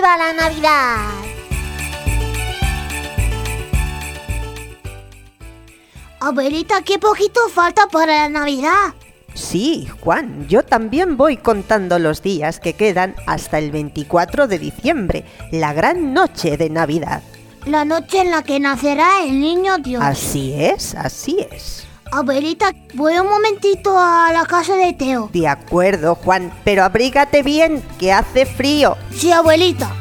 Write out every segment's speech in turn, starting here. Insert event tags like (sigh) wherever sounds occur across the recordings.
¡Viva la Navidad! Abuelita, qué poquito falta para la Navidad. Sí, Juan, yo también voy contando los días que quedan hasta el 24 de diciembre, la gran noche de Navidad. La noche en la que nacerá el niño Dios. Así es, así es. Abuelita, voy un momentito a la casa de Teo. De acuerdo, Juan, pero abrígate bien, que hace frío. Sí, abuelita.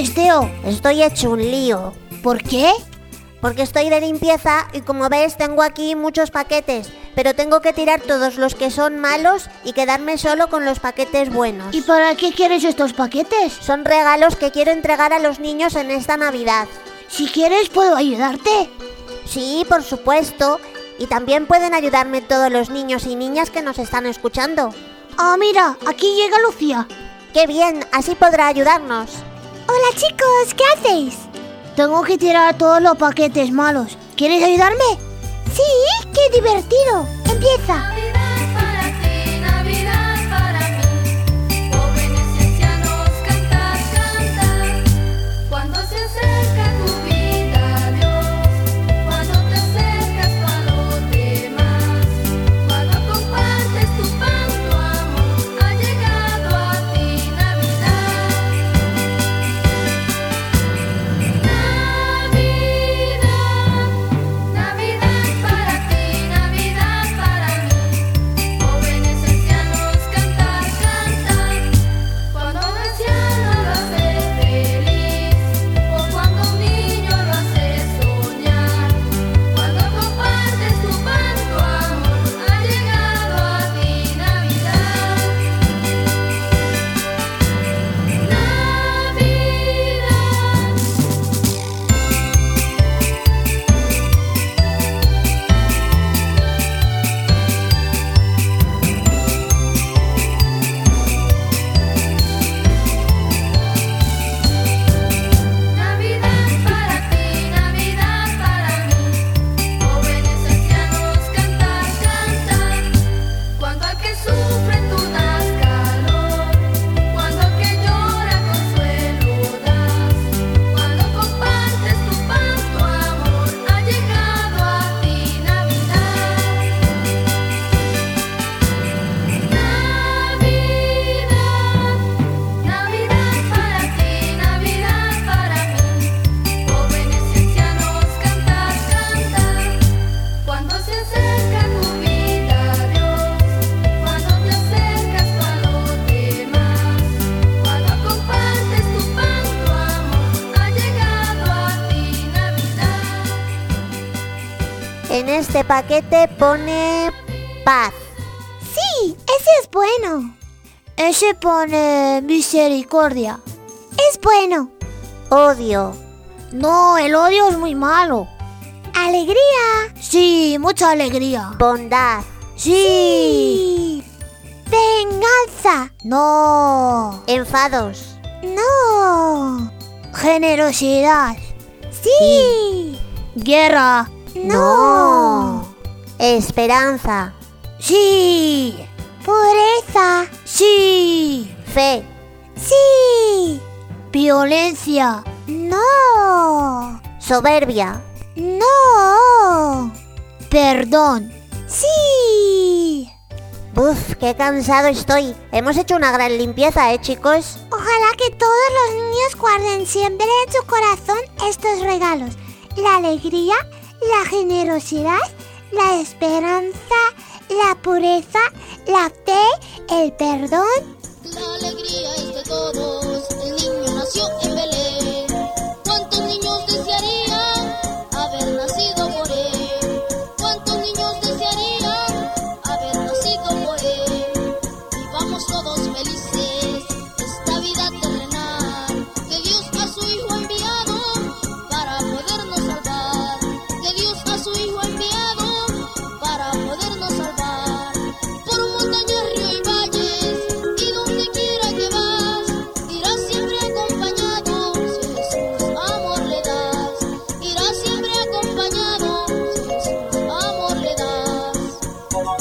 Haces? Estoy hecho un lío. ¿Por qué? Porque estoy de limpieza y como ves tengo aquí muchos paquetes, pero tengo que tirar todos los que son malos y quedarme solo con los paquetes buenos. ¿Y para qué quieres estos paquetes? Son regalos que quiero entregar a los niños en esta Navidad. Si quieres, puedo ayudarte. Sí, por supuesto. Y también pueden ayudarme todos los niños y niñas que nos están escuchando. Ah, mira, aquí llega Lucía. ¡Qué bien! Así podrá ayudarnos. Hola chicos, ¿qué hacéis? Tengo que tirar todos los paquetes malos. ¿Quieres ayudarme? Sí, qué divertido. Empieza. Paquete pone paz. Sí, ese es bueno. Ese pone misericordia. Es bueno. Odio. No, el odio es muy malo. Alegría. Sí, mucha alegría. Bondad. Sí. Venganza. No. Enfados. No. Generosidad. Sí. Guerra. No. Esperanza. Sí. Pureza. Sí. Fe. Sí. Violencia. No. Soberbia. No. Perdón. Sí. Buf, qué cansado estoy. Hemos hecho una gran limpieza, ¿eh, chicos? Ojalá que todos los niños guarden siempre en su corazón estos regalos. La alegría, la generosidad, la esperanza, la pureza, la fe, el perdón. La alegría es de todos, el niño nació en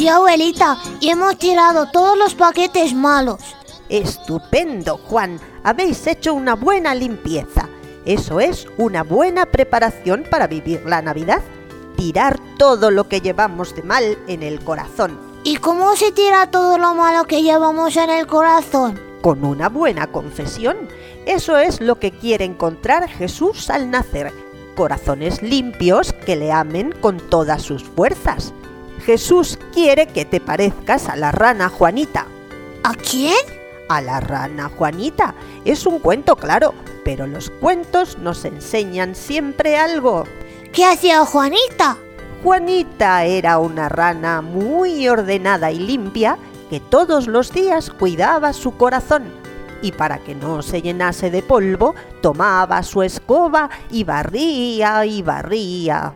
Sí, abuelita, y hemos tirado todos los paquetes malos. Estupendo, Juan. Habéis hecho una buena limpieza. Eso es una buena preparación para vivir la Navidad. Tirar todo lo que llevamos de mal en el corazón. ¿Y cómo se tira todo lo malo que llevamos en el corazón? Con una buena confesión. Eso es lo que quiere encontrar Jesús al nacer. Corazones limpios que le amen con todas sus fuerzas. Jesús quiere que te parezcas a la rana Juanita. ¿A quién? A la rana Juanita. Es un cuento, claro, pero los cuentos nos enseñan siempre algo. ¿Qué hacía Juanita? Juanita era una rana muy ordenada y limpia que todos los días cuidaba su corazón y para que no se llenase de polvo tomaba su escoba y barría y barría.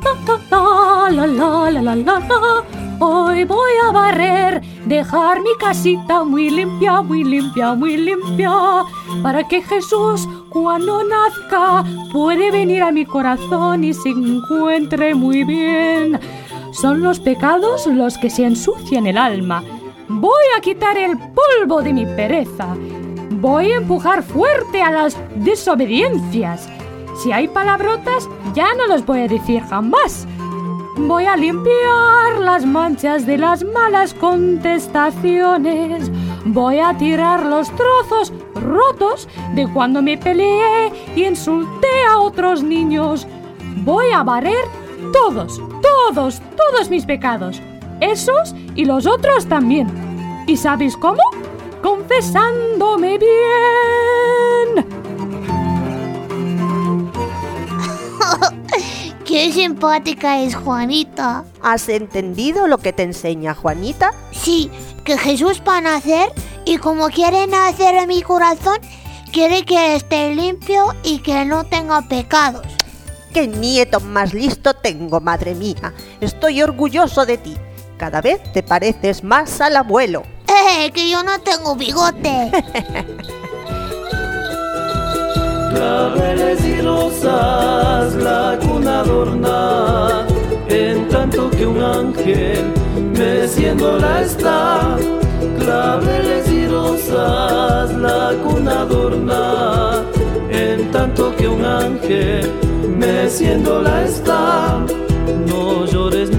La, la, la, la, la. Hoy voy a barrer, dejar mi casita muy limpia, muy limpia, muy limpia, para que Jesús cuando nazca puede venir a mi corazón y se encuentre muy bien. Son los pecados los que se ensucian el alma. Voy a quitar el polvo de mi pereza. Voy a empujar fuerte a las desobediencias. Si hay palabrotas, ya no los voy a decir jamás. Voy a limpiar las manchas de las malas contestaciones. Voy a tirar los trozos rotos de cuando me peleé y insulté a otros niños. Voy a barrer todos, todos, todos mis pecados. Esos y los otros también. ¿Y sabéis cómo? Confesándome bien. (laughs) Qué simpática es Juanita. ¿Has entendido lo que te enseña Juanita? Sí, que Jesús va a nacer y como quiere nacer en mi corazón, quiere que esté limpio y que no tenga pecados. ¡Qué nieto más listo tengo, madre mía! Estoy orgulloso de ti. Cada vez te pareces más al abuelo. (laughs) ¡Eh, que yo no tengo bigote! (laughs) Claveles y rosas la cuna adorna, en tanto que un ángel meciéndola está. Claveles y rosas la cuna adorna, en tanto que un ángel meciéndola está. No llores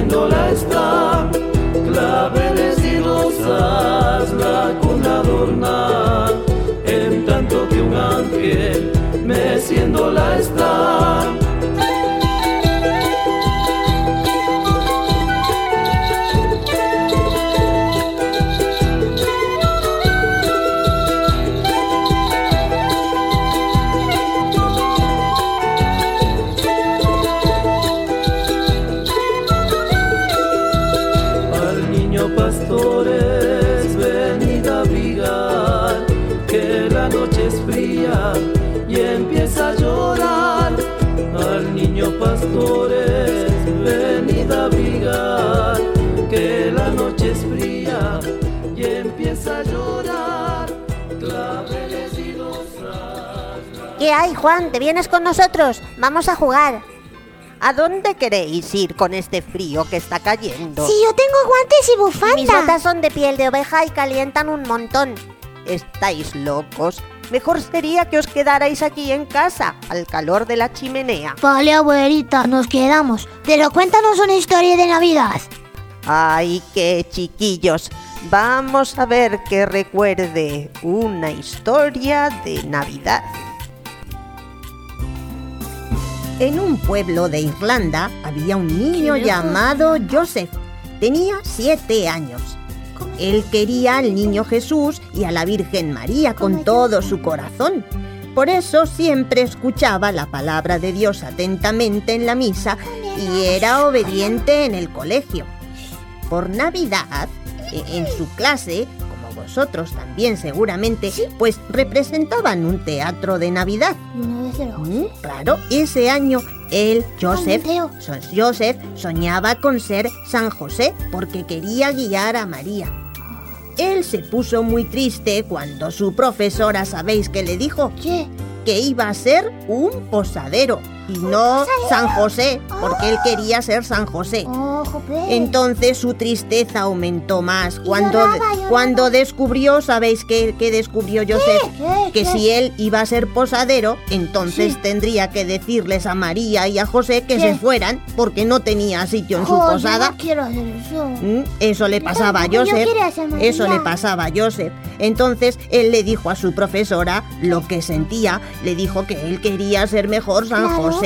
meciéndola está. Claveles y rosas la cuna adorna, en tanto que un ángel meciéndola está. Pastores, venid a abrigar, que la noche es fría y empieza a llorar. Claveles y rosas. ¿Qué hay, Juan? ¿Te vienes con nosotros? Vamos a jugar. ¿A dónde queréis ir con este frío que está cayendo? Si yo tengo guantes y bufanda. Mis botas son de piel de oveja y calientan un montón. ¿Estáis locos? Mejor sería que os quedarais aquí en casa, al calor de la chimenea. Vale, abuelita, nos quedamos. Pero cuéntanos una historia de Navidad. ¡Ay, qué chiquillos! Vamos a ver que recuerde una historia de Navidad. En un pueblo de Irlanda había un niño llamado Joseph. Tenía siete años. Él quería al niño Jesús y a la Virgen María con todo su corazón. Por eso siempre escuchaba la palabra de Dios atentamente en la misa y era obediente en el colegio. Por Navidad, e- en su clase, como vosotros también seguramente, pues representaban un teatro de Navidad. Mm, Claro, ese año él, Joseph soñaba con ser San José porque quería guiar a María. Él se puso muy triste cuando su profesora, ¿sabéis qué le dijo? ¿Qué? Que iba a ser un posadero y no San José, porque él quería ser San José. Entonces su tristeza aumentó más cuando, cuando descubrió, ¿sabéis qué, qué descubrió Joseph? Que si él iba a ser posadero, entonces Sí. tendría que decirles a María y a José que ¿Qué? se fueran porque no tenía sitio en su yo posada. no quiero hacer eso. Mm, Eso le pasaba a Joseph. Eso le pasaba a Joseph. Entonces él le dijo a su profesora lo que sentía. Le dijo que él quería ser mejor San Claro. José.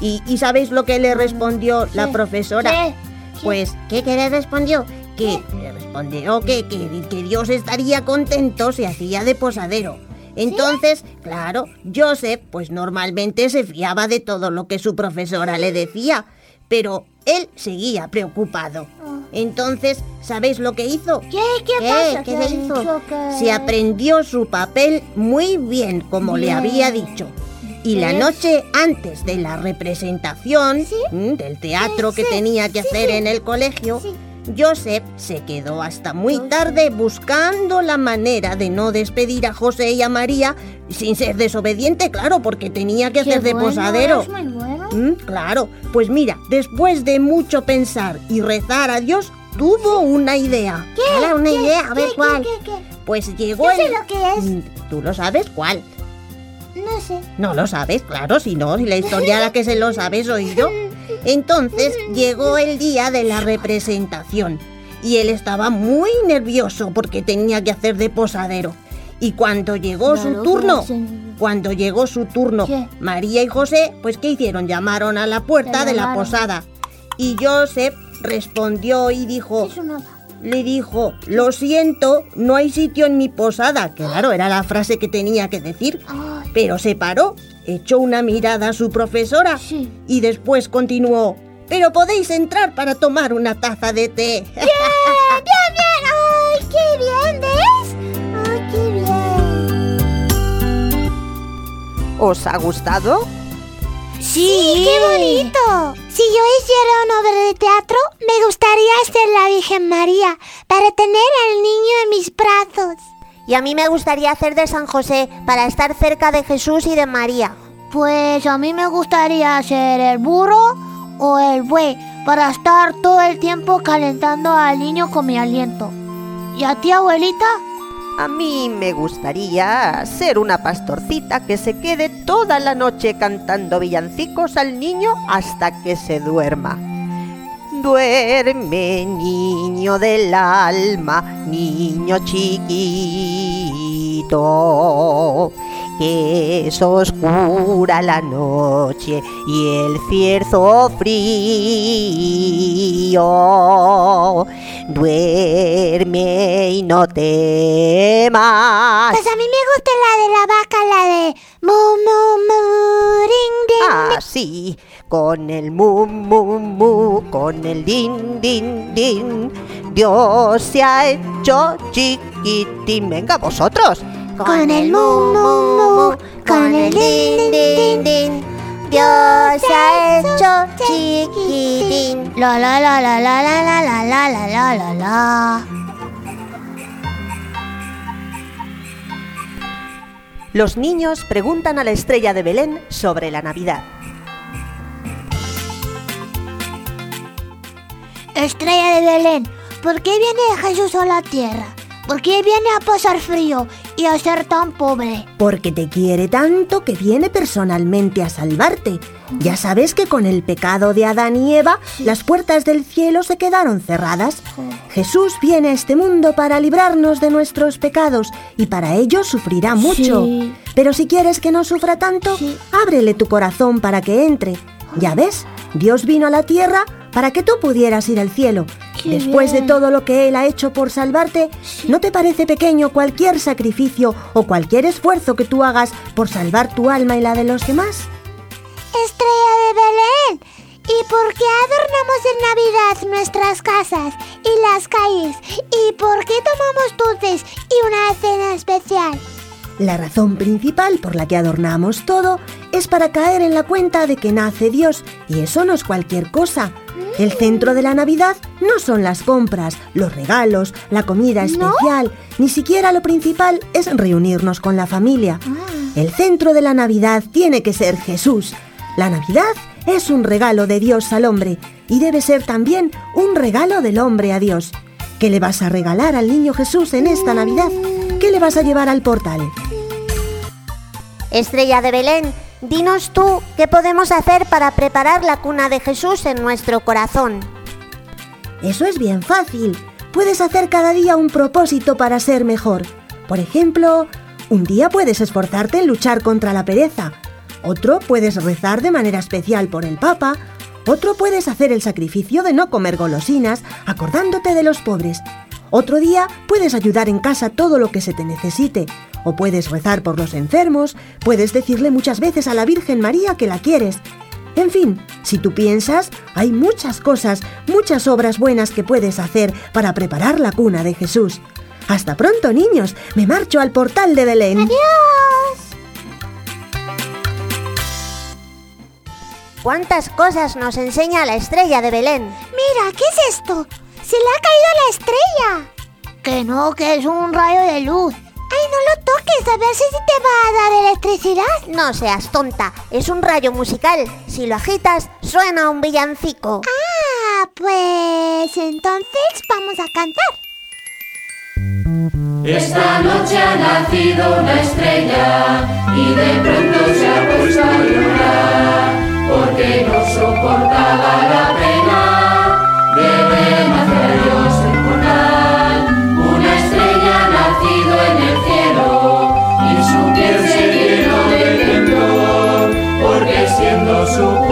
Y, y ¿sabéis lo que le respondió la profesora? ¿Qué? Pues, ¿qué, le respondió? Que le respondió que, que, que Dios estaría contento si hacía de posadero. Entonces, claro, Joseph, pues normalmente se fiaba de todo lo que su profesora le decía, pero él seguía preocupado. Entonces, ¿sabéis lo que hizo? ¿Qué? ¿Qué, pasa? ¿Qué ¿Qué se hizo? Se aprendió su papel muy bien, como le había dicho. Y la noche antes de la representación ¿Sí? mm, del teatro Sí, que sí, tenía que hacer en el colegio. Joseph se quedó hasta muy tarde buscando la manera de no despedir a José y a María sin ser desobediente, claro, porque tenía que hacer de posadero. Es muy bueno. Mm, claro, pues mira, después de mucho pensar y rezar a Dios, tuvo una idea. Hala, una idea, a ver ¿Qué, cuál. qué, qué, qué? Pues llegó Yo sé el... lo que es. Mm, ¿Tú lo sabes cuál? No sé. No lo sabes, claro, si no, si la historia la que se lo sabe soy yo. Entonces llegó el día de la representación y él estaba muy nervioso porque tenía que hacer de posadero. Y cuando llegó su turno, cuando llegó su turno, ¿Qué? María y José, pues ¿qué hicieron? Llamaron a la puerta de la posada. Y Joseph respondió y dijo. Le dijo, lo siento, no hay sitio en mi posada. Que claro, era la frase que tenía que decir. Ay, Pero se paró, echó una mirada a su profesora Sí. y después continuó. Pero podéis entrar para tomar una taza de té. (laughs) ¡Bien, bien, bien! ¡Ay, qué bien! ¿Ves? ¡Ay, qué bien! ¿Os ha gustado? ¡Sí! ¡Qué bonito! Si yo hiciera una obra de teatro, me gustaría ser la Virgen María para tener al niño en mis brazos. Y a mí me gustaría hacer de San José para estar cerca de Jesús y de María. Pues a mí me gustaría ser el burro o el buey para estar todo el tiempo calentando al niño con mi aliento. ¿Y a ti, abuelita? A mí me gustaría ser una pastorcita que se quede toda la noche cantando villancicos al niño hasta que se duerma. Duerme, niño del alma, niño chiquito, que es oscura la noche y el cierzo frío. Duerme y no temas. Pues a mí me gusta la de la vaca, la de mu mu mu ring ding. Ah, sí, con el mu mu mu, con el din din din. Dios se ha hecho chiquitín. Venga, vosotros. Con el mu mu mu, con el din din din. Dios ha hecho chiquitín. La la la la la la la la la la la la la. Los niños preguntan a la estrella de Belén sobre la Navidad. Estrella de Belén, ¿por qué viene Jesús a la tierra? ¿Por qué viene a pasar frío y a ser tan pobre? Porque te quiere tanto que viene personalmente a salvarte. Ya sabes que con el pecado de Adán y Eva, las puertas del cielo se quedaron cerradas. Jesús viene a este mundo para librarnos de nuestros pecados y para ello sufrirá mucho. Sí. Pero si quieres que no sufra tanto, ábrele tu corazón para que entre. Ya ves, Dios vino a la tierra para que tú pudieras ir al cielo. Qué Después bien. de todo lo que Él ha hecho por salvarte, ¿no te parece pequeño cualquier sacrificio o cualquier esfuerzo que tú hagas por salvar tu alma y la de los demás? Estrella de Belén. ¿Y por qué adornamos en Navidad nuestras casas y las calles? ¿Y por qué tomamos dulces y una cena especial? La razón principal por la que adornamos todo es para caer en la cuenta de que nace Dios, y eso no es cualquier cosa. El centro de la Navidad no son las compras, los regalos, la comida especial, ni siquiera lo principal es reunirnos con la familia. El centro de la Navidad tiene que ser Jesús. La Navidad es un regalo de Dios al hombre y debe ser también un regalo del hombre a Dios. ¿Qué le vas a regalar al niño Jesús en esta Navidad? ¿Qué le vas a llevar al portal? Estrella de Belén, dinos tú qué podemos hacer para preparar la cuna de Jesús en nuestro corazón. Eso es bien fácil. Puedes hacer cada día un propósito para ser mejor. Por ejemplo, un día puedes esforzarte en luchar contra la pereza. Otro puedes rezar de manera especial por el Papa. Otro puedes hacer el sacrificio de no comer golosinas, acordándote de los pobres. Otro día puedes ayudar en casa todo lo que se te necesite. O puedes rezar por los enfermos, puedes decirle muchas veces a la Virgen María que la quieres. En fin, si tú piensas, hay muchas cosas, muchas obras buenas que puedes hacer para preparar la cuna de Jesús. Hasta pronto, niños. Me marcho al portal de Belén. ¡Adiós! ¿Cuántas cosas nos enseña la estrella de Belén? Mira, ¿qué es esto? ¡Se le ha caído la estrella! Que no, que es un rayo de luz. Ay, no lo toques, a ver si te va a dar electricidad. No seas tonta, es un rayo musical. Si lo agitas, suena un villancico. Ah, pues entonces vamos a cantar. Esta noche ha nacido una estrella y de pronto se ha puesto a llorar porque no soportaba la pena. 속